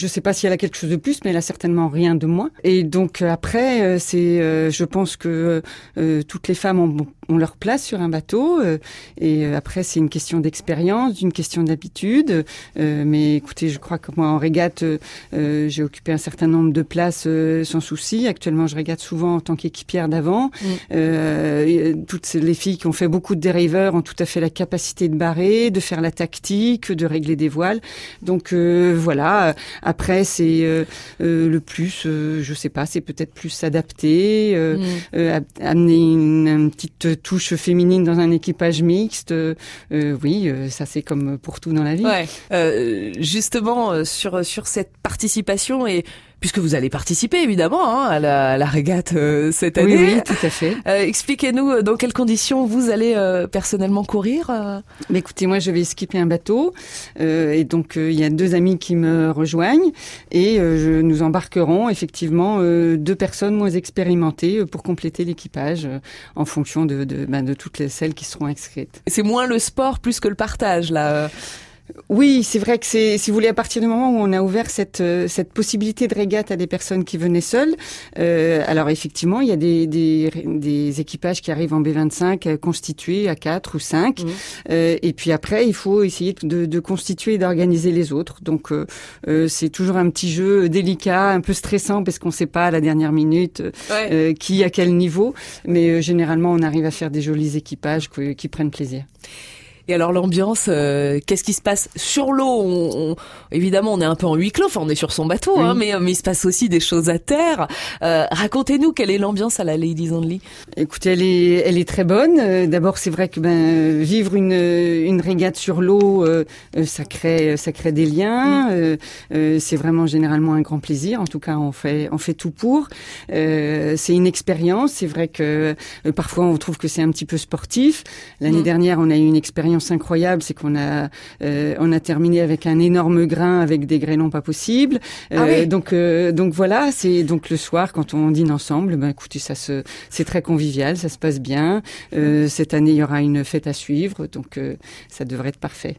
Je sais pas si elle a quelque chose de plus, mais elle a certainement rien de moins. Et donc euh, après, euh, c'est, euh, je pense que toutes les femmes ont, ont, leur place sur un bateau. et après, c'est une question d'expérience, d'une question d'habitude. mais écoutez, je crois que moi en régate, j'ai occupé un certain nombre de places sans souci. Actuellement, je régate souvent en tant qu'équipière d'avant. Mm. toutes les filles qui ont fait beaucoup de dériveurs ont tout à fait la capacité de barrer, de faire la tactique, de régler des voiles. Donc voilà après, c'est euh, euh, le plus, euh, je sais pas, c'est peut-être plus s'adapter, mm. amener une, petite touche féminine dans un équipage mixte. oui, ça c'est comme pour tout dans la vie. Ouais. justement, sur sur cette participation et puisque vous allez participer évidemment hein, à, la, à, la, régate euh, cette année. Oui, tout à fait. Euh, Expliquez-nous euh, dans quelles conditions vous allez euh, personnellement courir. Mais écoutez, moi je vais skipper un bateau et donc il y a deux amis qui me rejoignent et je, nous embarquerons effectivement deux personnes moins expérimentées pour compléter l'équipage en fonction de, de, ben, de toutes les, celles qui seront inscrites. C'est moins le sport plus que le partage là. Oui, c'est vrai que c'est, si vous voulez, à partir du moment où on a ouvert cette euh, cette possibilité de régate à des personnes qui venaient seules, euh, alors effectivement, il y a des, des, des, équipages qui arrivent en B25 euh, constitués à 4 ou 5, mmh. euh, et puis après, il faut essayer de, de constituer et d'organiser les autres. Donc, euh, c'est toujours un petit jeu délicat, un peu stressant, parce qu'on ne sait pas à la dernière minute qui à quel niveau, mais généralement, on arrive à faire des jolis équipages qui prennent plaisir. Et alors l'ambiance, euh, qu'est-ce qui se passe sur l'eau? Évidemment, on est un peu en huis clos, enfin on est sur son bateau, hein, mais, mais il se passe aussi des choses à terre. Euh, Racontez-nous quelle est l'ambiance à la Ladies Only. Écoutez, elle est, elle est très bonne. Euh, d'abord, c'est vrai que ben vivre une, une régate sur l'eau, euh, ça crée, ça crée des liens. Mm. c'est vraiment généralement un grand plaisir. En tout cas, on fait, on fait tout pour. c'est une expérience. C'est vrai que parfois on trouve que c'est un petit peu sportif. L'année mm. dernière, on a eu une expérience incroyable, c'est qu'on a euh, on a terminé avec un énorme grain avec des grêlons pas possibles. Ah euh, donc euh, donc voilà, c'est donc le soir quand on dîne ensemble, ben écoutez ça se c'est très convivial, ça se passe bien. cette année il y aura une fête à suivre, donc ça devrait être parfait.